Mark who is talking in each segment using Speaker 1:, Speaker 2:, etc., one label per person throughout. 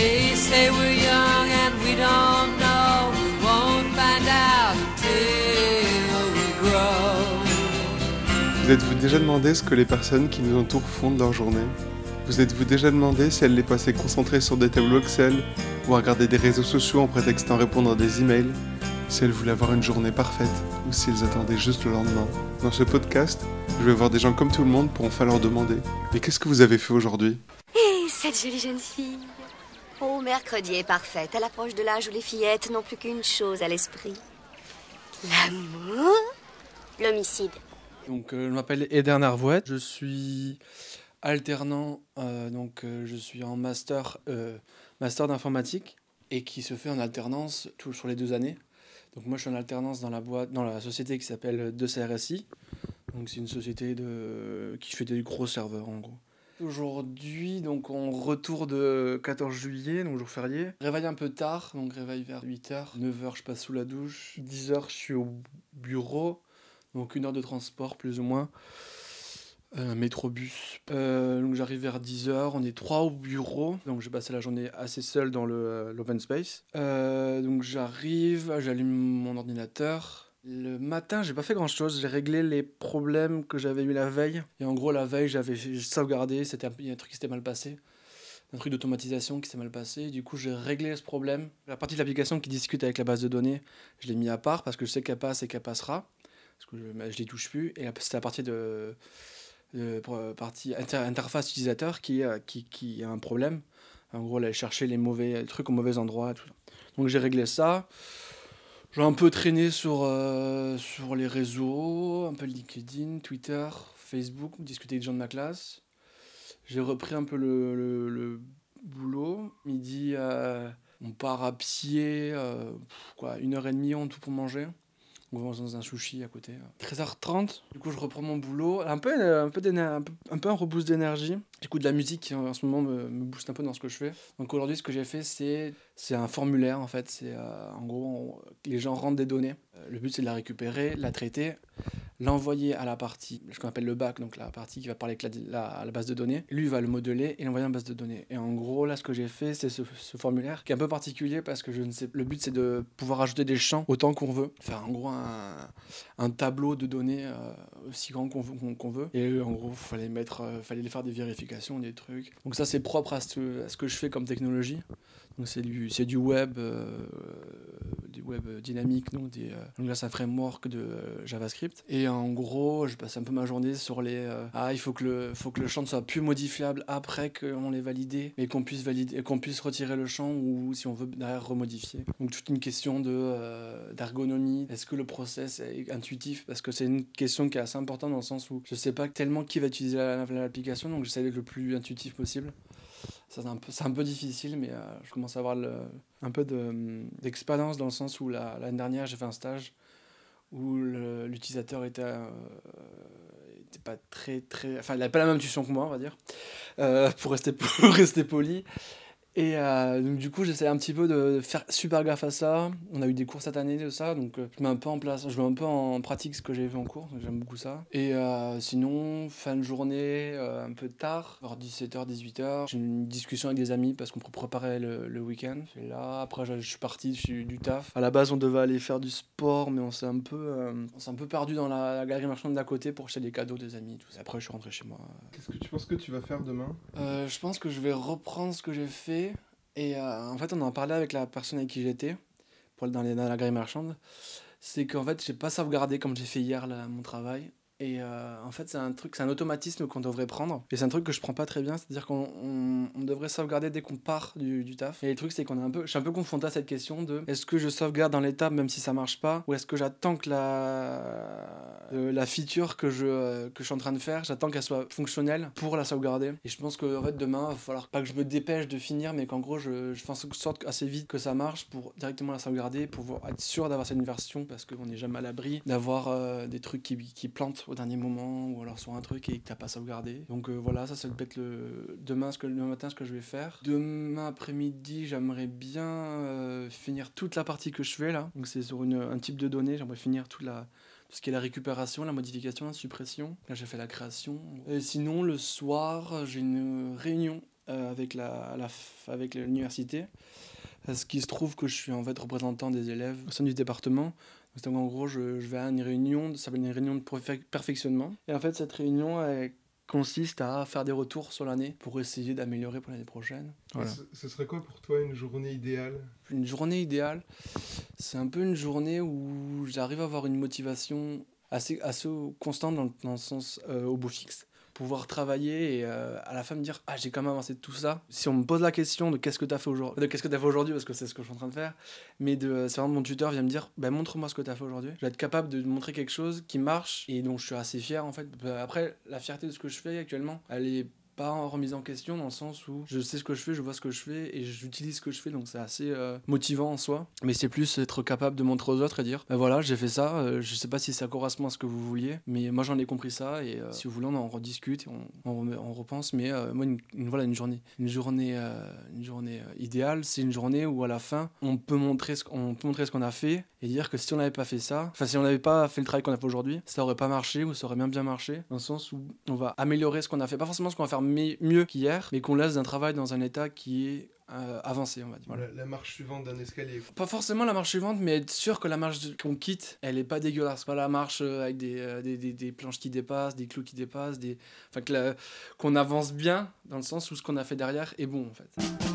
Speaker 1: They say we're young and we don't know. We won't find out till we grow.
Speaker 2: Vous êtes-vous déjà demandé ce que les personnes qui nous entourent font de leur journée? Vous êtes-vous déjà demandé si elles les passaient concentrées sur des tableaux Excel ou à regarder des réseaux sociaux en prétextant répondre à des emails? Si elles voulaient avoir une journée parfaite ou si elles attendaient juste le lendemain? Dans ce podcast, je vais voir des gens comme tout le monde pour enfin leur demander. Mais qu'est-ce que vous avez fait aujourd'hui?
Speaker 3: Et cette jolie jeune fille Oh, mercredi est parfaite, à l'approche de l'âge où les fillettes n'ont plus qu'une chose à l'esprit. L'amour L'homicide.
Speaker 4: Donc, euh, je m'appelle Eder Narvouet, je suis alternant, euh, donc euh, je suis en master, master d'informatique et qui se fait en alternance sur les deux années. Donc moi je suis en alternance dans la boîte, dans la société qui s'appelle 2CRSI. Donc c'est une société qui fait des gros serveurs en gros. Aujourd'hui, donc on retour de 14 juillet, donc jour férié. Réveil un peu tard, donc réveil vers 8h. 9h, je passe sous la douche. 10h, je suis au bureau. Donc une heure de transport, plus ou moins. Euh, métrobus. Euh, donc j'arrive vers 10h, on est trois au bureau. Donc j'ai passé la journée assez seul dans euh, l'open space. Euh, donc j'arrive, j'allume mon ordinateur. Le matin, j'ai pas fait grand chose. J'ai réglé les problèmes que j'avais eu la veille. Et en gros, la veille, j'avais sauvegardé. C'était un, un truc qui s'était mal passé. Un truc d'automatisation qui s'est mal passé. Du coup, j'ai réglé ce problème. La partie de l'application qui discute avec la base de données, je l'ai mis à part parce que je sais qu'elle passe et qu'elle passera. Parce que je, ne les touche plus. Et c'est la partie de, de pour- partie inter- interface utilisateur qui, euh, qui, qui a un problème. En gros, aller chercher les mauvais trucs au mauvais endroit. Tout ça. Donc j'ai réglé ça. J'ai un peu traîné sur, euh, sur les réseaux, un peu LinkedIn, Twitter, Facebook, discuter avec des gens de ma classe. J'ai repris un peu le, le- boulot. Midi, euh, on part à pied, euh, quoi, une heure et demie en tout pour manger. On va dans un sushi à côté. 13h30, du coup je reprends mon boulot. Un peu, un peu, un peu, un peu un reboost d'énergie. J'écoute de la musique qui en ce moment me, me booste un peu dans ce que je fais. Donc aujourd'hui ce que j'ai fait c'est c'est un formulaire en fait. C'est euh, en gros les gens rentrent des données. Euh, le but c'est de la récupérer, la traiter, l'envoyer à la partie, ce qu'on appelle le back, donc la partie qui va parler avec la, base de données. Lui va le modeler et l'envoyer en base de données. Et en gros là ce que j'ai fait c'est ce, formulaire qui est un peu particulier parce que je ne le but c'est de pouvoir ajouter des champs autant qu'on veut. Faire en gros un, tableau de données euh, aussi grand qu'on veut-. Et en gros fallait mettre, euh, fallait faire des vérifications, des trucs. Donc ça c'est propre à ce que je fais comme technologie. C'est du, c'est du web, euh, du web dynamique, donc, des, euh, donc là c'est un framework de euh, JavaScript. Et en gros, je passe un peu ma journée sur les ah il faut que le faut que le champ ne soit plus modifiable après qu'on l'ait validé, mais qu'on puisse valider, qu'on puisse retirer le champ ou si on veut derrière remodifier. Donc toute une question de d'ergonomie. Est-ce que le process est intuitif? Parce que c'est une question qui est assez importante dans le sens où je sais pas tellement qui va utiliser la- l'application, donc j'essaie d'être le plus intuitif possible. C'est un peu, un peu difficile, mais euh, je commence à avoir un peu de- d'expérience dans le sens où la- l'année dernière, j'ai fait un stage où l'utilisateur était, euh, était pas très, très... Enfin, il n'avait pas la même intuition que moi, on va dire, euh, pour, rester, pour rester poli. Et euh, donc, du coup, j'essaie un petit peu de faire super gaffe à ça. On a eu des cours cette année de ça, donc euh, je mets un peu en place, je mets un peu en pratique ce que j'ai vu en cours, j'aime beaucoup ça. Et euh, sinon, fin de journée, un peu tard, vers 17h, 18h, j'ai une discussion avec des amis parce qu'on préparer le, le week-end. Et là, après, je, je suis parti je suis du taf. À la base, on devait aller faire du sport, mais on s'est un peu, on s'est un peu perdu dans la, la galerie marchande d'à côté pour acheter des cadeaux des amis. Tout ça. Après, je suis rentré chez moi.
Speaker 2: Qu'est-ce que tu penses que tu vas faire demain?
Speaker 4: Je pense que je vais reprendre ce que j'ai fait. Et euh, en fait, on en parlait avec la personne avec qui j'étais, pour dans, dans la galerie marchande. C'est qu'en fait, j'ai pas sauvegardé comme j'ai fait hier là, mon travail. Et euh, en fait, c'est un truc, c'est un automatisme qu'on devrait prendre. Et c'est un truc que je prends pas très bien. C'est-à-dire qu'on on, devrait sauvegarder dès qu'on part du, du taf. Et le truc, c'est qu'on est un peu, je suis un peu confronté à cette question de est-ce que je sauvegarde dans l'étape même si ça marche pas, ou est-ce que j'attends que la euh, la feature que je euh, que je suis en train de faire, j'attends qu'elle soit fonctionnelle pour la sauvegarder. Et je pense que en fait demain, il va falloir pas que je me dépêche de finir, mais qu'en gros, je, je fasse en sorte assez vite que ça marche pour directement la sauvegarder, pour être sûr d'avoir cette version, parce qu'on n'est jamais à l'abri d'avoir des trucs qui, qui plantent au dernier moment, ou alors sur un truc et que t'as pas sauvegardé. Donc euh, voilà, ça, ça peut être le demain, ce que, le matin, ce que je vais faire. Demain après-midi, j'aimerais bien euh, finir toute la partie que je fais là. Donc c'est sur une, un type de données, j'aimerais finir toute la tout ce qui est la récupération, la modification, la suppression. Là, j'ai fait la création. Et sinon, le soir, j'ai une réunion euh, avec la, avec l'université. Parce qu'il se trouve que je suis en fait représentant des élèves au sein du département. Donc, en gros, je, je vais à une réunion, ça s'appelle une réunion de perfec- perfectionnement. Et en fait, cette réunion elle consiste à faire des retours sur l'année pour essayer d'améliorer pour l'année prochaine. Voilà.
Speaker 2: Ce, ce serait quoi pour toi une journée idéale?
Speaker 4: Une journée idéale, c'est un peu une journée où j'arrive à avoir une motivation assez, assez constante dans, le- dans le sens euh, au beau fixe. Pouvoir travailler et euh, à la fin me dire Ah, j'ai quand même avancé de tout ça. Si on me pose la question de qu'est-ce que tu as fait aujourd'hui, de qu'est-ce que parce que c'est ce que je suis en train de faire, mais de, c'est vraiment mon tuteur vient me dire ben, Montre-moi ce que tu as fait aujourd'hui. Je vais être capable de montrer quelque chose qui marche et donc je suis assez fier en fait. Après, la fierté de ce que je fais actuellement, elle est pas en remise en question dans le sens où je sais ce que je fais, je vois ce que je fais et j'utilise ce que je fais donc c'est assez euh, motivant en soi. Mais c'est plus être capable de montrer aux autres et dire ben voilà j'ai fait ça, euh, je sais pas si ça correspond à ce que vous vouliez, mais moi j'en ai compris ça et euh, si vous voulez on en rediscute, et on, on, repense. Mais moi une, voilà une journée, une journée, une journée idéale, c'est une journée où à la fin on peut montrer ce qu'on peut montrer ce qu'on a fait et dire que si on n'avait pas fait ça, enfin si on n'avait pas fait le travail qu'on a fait aujourd'hui, ça aurait pas marché ou ça aurait bien bien marché dans le sens où on va améliorer ce qu'on a fait, pas forcément ce qu'on va faire mieux qu'hier, mais qu'on laisse un travail dans un état qui est euh, avancé, on va dire. Voilà.
Speaker 2: la, la marche suivante d'un escalier.
Speaker 4: Pas forcément la marche suivante, mais être sûr que la marche qu'on quitte, elle est pas dégueulasse. Pas la marche euh, avec des, euh, des, des- des planches qui dépassent, des clous qui dépassent, des... enfin qu'on avance bien dans le sens où ce qu'on a fait derrière est bon en fait.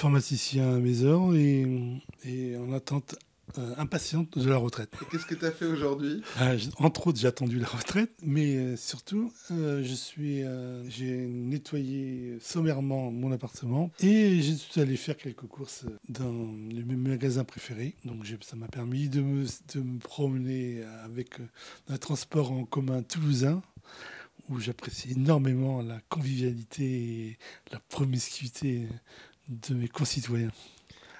Speaker 5: Informaticien à mes heures et, et en attente euh, impatiente de la retraite.
Speaker 2: Et qu'est-ce que tu as fait aujourd'hui?
Speaker 5: Ah, entre autres, j'ai attendu la retraite, mais euh, surtout, euh, je suis, j'ai nettoyé sommairement mon appartement et je suis allé faire quelques courses dans mes magasins préférés. Donc, j'ai- ça m'a permis de me, de me promener avec un transport en commun toulousain où j'apprécie énormément la convivialité et la promiscuité de mes concitoyens.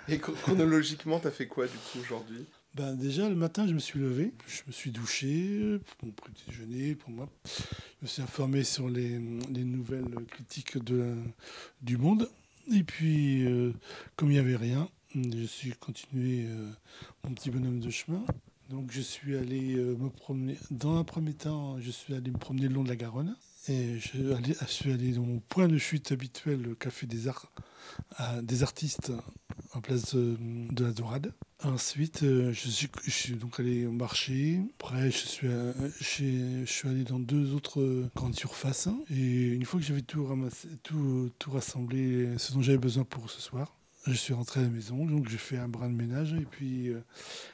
Speaker 2: Et chro- chronologiquement, tu as fait quoi du coup aujourd'hui?
Speaker 5: Ben déjà, le matin, je me suis levé, je me suis douché pour mon petit déjeuner, pour moi. Je me suis informé sur les, les nouvelles critiques de la- du monde. Et puis, euh, comme il n'y avait rien, je suis continué euh, mon petit bonhomme de chemin. Donc, je suis allé euh, me promener. Dans un premier temps, je suis allé me promener le long de la Garonne. Et je, suis allé- dans mon point de chute habituel, le Café des Arts, des artistes en place de, la Dorade. Ensuite, euh, je, suis, donc allé au marché. Après, je suis, j'ai- je suis allé dans deux autres euh, grandes surfaces. Et une fois que j'avais tout ramassé, tout, tout rassemblé, ce dont j'avais besoin pour ce soir, je suis rentré à la maison. Donc, j'ai fait un brin de ménage et puis euh,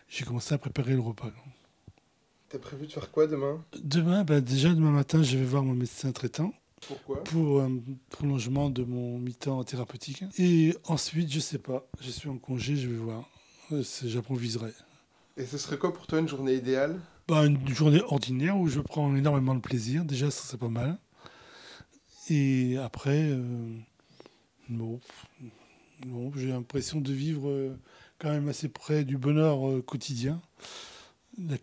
Speaker 5: j'ai commencé à préparer le repas.
Speaker 2: T'as prévu de faire quoi demain?
Speaker 5: Demain, bah, déjà, demain matin, je vais voir mon médecin traitant
Speaker 2: Pourquoi?
Speaker 5: Pour un prolongement de mon mi-temps thérapeutique. Et ensuite, je sais pas, je suis en congé, je vais voir. Euh, J'improviserai.
Speaker 2: Et ce serait quoi pour toi une journée idéale?
Speaker 5: Bah, une journée ordinaire où je prends énormément de plaisir. Déjà, ça c'est pas mal. Et après, euh, bon, bon, j'ai l'impression de vivre euh, quand même assez près du bonheur euh, quotidien. La-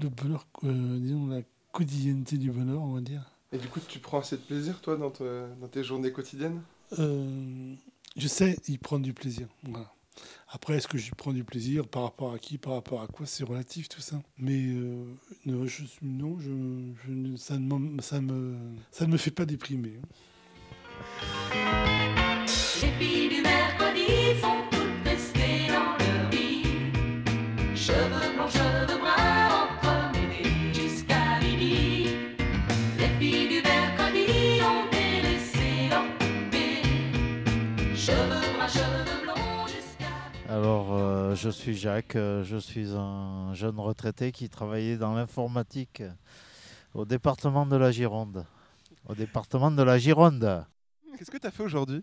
Speaker 5: le bonheur, euh, disons, la quotidienneté du bonheur, on va dire.
Speaker 2: Et du coup, tu prends assez de plaisir toi dans, te- dans tes journées quotidiennes?
Speaker 5: Euh, je sais y prendre du plaisir. Voilà. Après, est-ce que j'y prends du plaisir par rapport à qui, par rapport à quoi? C'est relatif tout ça. Mais euh, non, je, suis- non je, je ne- ça, ne ça, me, ça ne me fait pas déprimer.
Speaker 6: Suis Jacques, euh, je suis un jeune retraité qui travaillait dans l'informatique au département de la Gironde. Au département de la Gironde.
Speaker 2: Qu'est-ce que tu as fait aujourd'hui?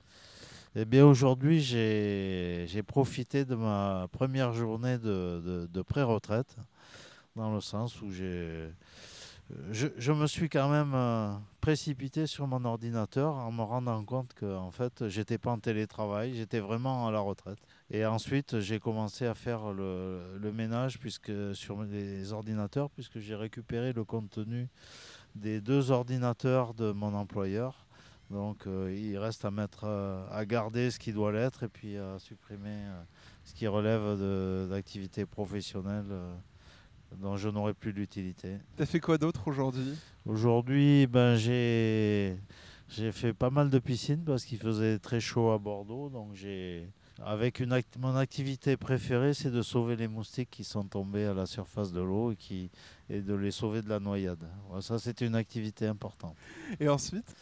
Speaker 6: Eh bien, aujourd'hui, j'ai j'ai profité de ma première journée de, de- de pré-retraite, dans le sens où j'ai je, me suis quand même euh, précipité sur mon ordinateur en me rendant compte que en fait j'étais pas en télétravail, j'étais vraiment à la retraite. Et ensuite j'ai commencé à faire le, ménage puisque sur les ordinateurs puisque j'ai récupéré le contenu des deux ordinateurs de mon employeur. Donc euh, il reste à mettre euh, à garder ce qui doit l'être et puis à supprimer ce qui relève d'activités professionnelles dont je n'aurai plus d'utilité.
Speaker 2: T'as fait quoi d'autre aujourd'hui?
Speaker 6: Aujourd'hui, ben, j'ai fait pas mal de piscines parce qu'il faisait très chaud à Bordeaux. Donc j'ai avec une act- mon activité préférée, c'est de sauver les moustiques qui sont tombés à la surface de l'eau et qui et de les sauver de la noyade. Ça, c'était une activité importante.
Speaker 2: Et ensuite?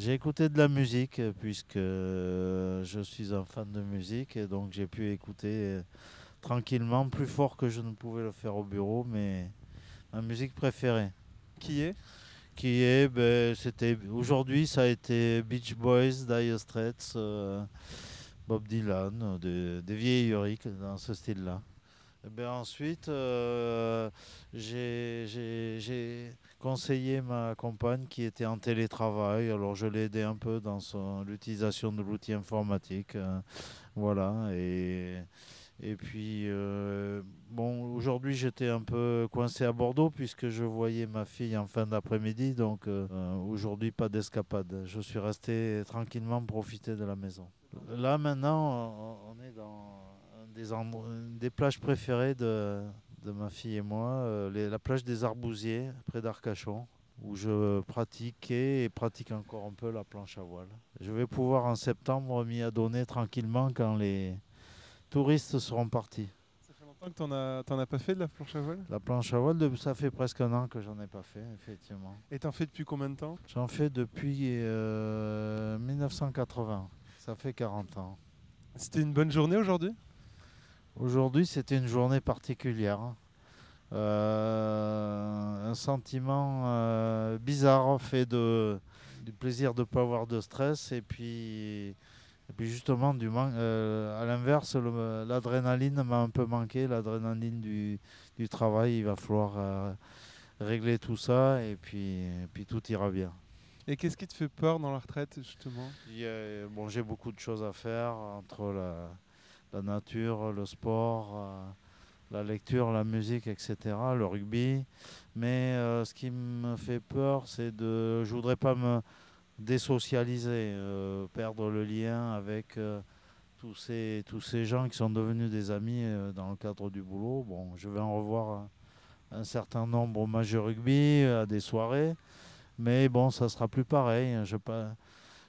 Speaker 6: J'ai écouté de la musique puisque euh, je suis un fan de musique et donc j'ai pu écouter tranquillement, plus fort que je ne pouvais le faire au bureau, mais ma musique préférée
Speaker 2: Qui est?
Speaker 6: Qui est, ben, c'était aujourd'hui, ça a été Beach Boys, Dire Straits, euh, Bob Dylan, euh, des, des vieilleries que- dans ce style-là. Et ben ensuite, euh, j'ai- conseillé ma compagne qui était en télétravail. Alors je l'ai aidé un peu dans l'utilisation de l'outil informatique. euh, voilà. Et, et puis, euh, bon, aujourd'hui j'étais un peu coincé à Bordeaux puisque je voyais ma fille en fin d'après-midi. Donc euh, aujourd'hui, pas d'escapade. Je suis resté tranquillement profiter de la maison. Là maintenant, on est dans des, des plages préférées de, de ma fille et moi, euh, la plage des Arbousiers, près d'Arcachon, où je pratiquais et pratique encore un peu la planche à voile. Je vais pouvoir en septembre m'y adonner tranquillement quand les touristes seront partis.
Speaker 2: Ça fait longtemps que t'en as, t'en as pas fait de la planche à voile?
Speaker 6: La planche à voile, ça fait presque un an que j'en ai pas fait, effectivement.
Speaker 2: Et t'en fais depuis combien de temps?
Speaker 6: J'en fais depuis euh, 1980. Ça fait 40 ans.
Speaker 2: C'était une bonne journée aujourd'hui?
Speaker 6: Aujourd'hui, c'était une journée particulière. Euh, un sentiment euh, bizarre fait de, du plaisir de ne pas avoir de stress et puis, et puis justement, du man- euh, à l'inverse, l'adrénaline m'a un peu manqué, l'adrénaline du, du travail. Il va falloir euh, régler tout ça et puis, et puis tout ira bien.
Speaker 2: Et qu'est-ce qui te fait peur dans la retraite justement?
Speaker 6: A- bon, j'ai beaucoup de choses à faire entre la, la nature, le sport, euh, la lecture, la musique, etc., le rugby. Mais euh, ce qui me fait peur, c'est de. Je voudrais pas me désocialiser, euh, perdre le lien avec euh, tous, ces, tous ces gens qui sont devenus des amis euh, dans le cadre du boulot. Bon, je vais en revoir un, certain nombre au de rugby, à des soirées. Mais bon, ça sera plus pareil. hein. Je,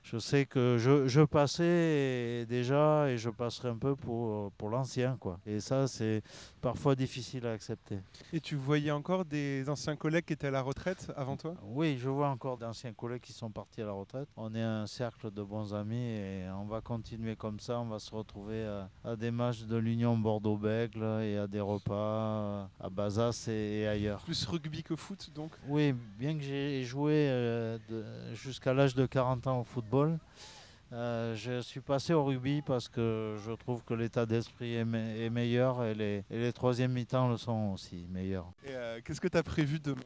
Speaker 6: je sais que je, je passais déjà et je passerai un peu pour, pour l'ancien. quoi. Et ça, c'est parfois difficile à accepter.
Speaker 2: Et tu voyais encore des anciens collègues qui étaient à la retraite avant toi?
Speaker 6: Oui, je vois encore d'anciens collègues qui sont partis à la retraite. On est un cercle de bons amis et on va continuer comme ça. On va se retrouver à, à des matchs de l'Union Bordeaux-Bègle et à des repas euh, à Bazas et- et ailleurs.
Speaker 2: Plus rugby que foot donc?
Speaker 6: Oui, bien que j'ai joué euh, jusqu'à l'âge de 40 ans au football, euh, je suis passé au rugby parce que je trouve que l'état d'esprit est, me- est meilleur et les, et les troisièmes mi-temps le sont aussi meilleurs.
Speaker 2: Et euh, qu'est-ce que tu as prévu demain?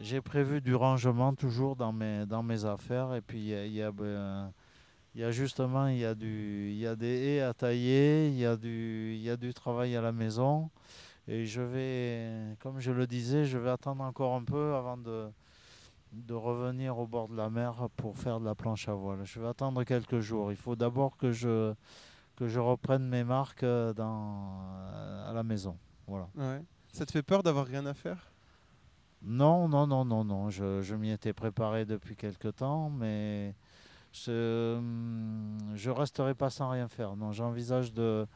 Speaker 6: J'ai prévu du rangement toujours dans mes, dans mes affaires et puis il y a, y y justement il y a, du, il y a des haies à tailler, il y, a du, il y a du travail à la maison et je vais, comme je le disais, je vais attendre encore un peu avant de, de revenir au bord de la mer pour faire de la planche à voile. Je vais attendre quelques jours. Il faut d'abord que je, que je reprenne mes marques euh, dans, à la maison. Voilà.
Speaker 2: Ouais. Ça te fait peur d'avoir rien à faire?
Speaker 6: Non, non, non, non, non. Je, je m'y étais préparé depuis quelque temps, mais je hum, je resterai pas sans rien faire. Non, j'envisage de,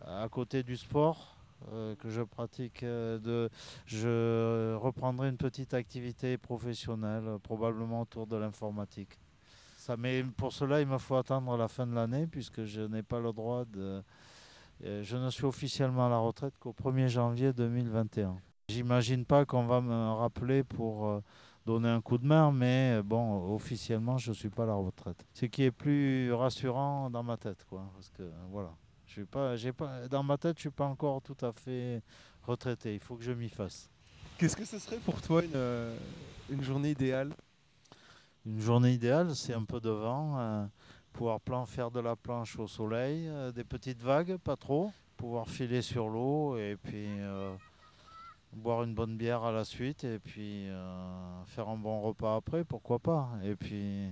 Speaker 6: à côté du sport euh, que je pratique, euh, je reprendrai une petite activité professionnelle, euh, probablement autour de l'informatique. Mais pour cela, il me faut attendre la fin de l'année puisque je n'ai pas le droit de. Je ne suis officiellement à la retraite qu'au 1er janvier 2021. J'imagine pas qu'on va me rappeler pour donner un coup de main, mais bon, officiellement, je suis pas à la retraite. Ce qui est plus rassurant dans ma tête, quoi, parce que voilà, je suis pas, j'ai pas, dans ma tête, je suis pas encore tout à fait retraité. Il faut que je m'y fasse.
Speaker 2: Qu'est-ce que ce serait pour toi une, euh, une journée idéale?
Speaker 6: Une journée idéale, c'est un peu de vent, euh, pouvoir plan- faire de la planche au soleil, euh, des petites vagues, pas trop, pouvoir filer sur l'eau et puis boire une bonne bière à la suite et puis faire un bon repas après, pourquoi pas. Et puis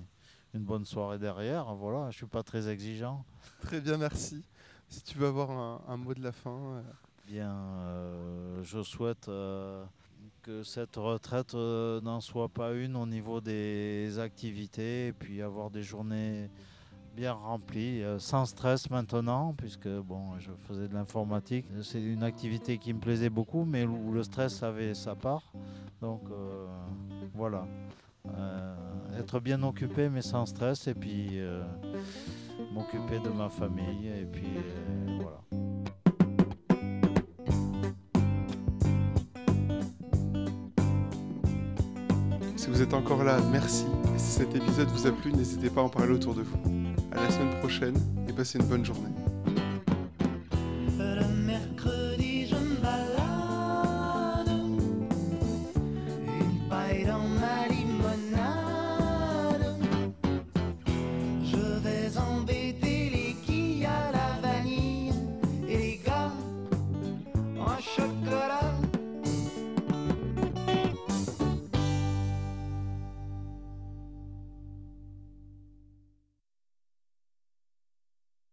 Speaker 6: une bonne soirée derrière, voilà, je suis pas très exigeant.
Speaker 2: Très bien, merci. Si tu veux avoir un, mot de la fin. euh,
Speaker 6: Bien, euh, je souhaite euh, que cette retraite n'en soit pas une au niveau des activités et puis avoir des journées bien remplies, sans stress maintenant, puisque bon, je faisais de l'informatique. C'est une activité qui me plaisait beaucoup, mais où le stress avait sa part. Donc voilà. Euh, être bien occupé mais sans stress et puis euh, m'occuper de ma famille et puis euh, voilà.
Speaker 2: Si vous êtes encore là, merci. Et si cet épisode vous a plu, n'hésitez pas à en parler autour de vous. À la semaine prochaine et passez une bonne journée.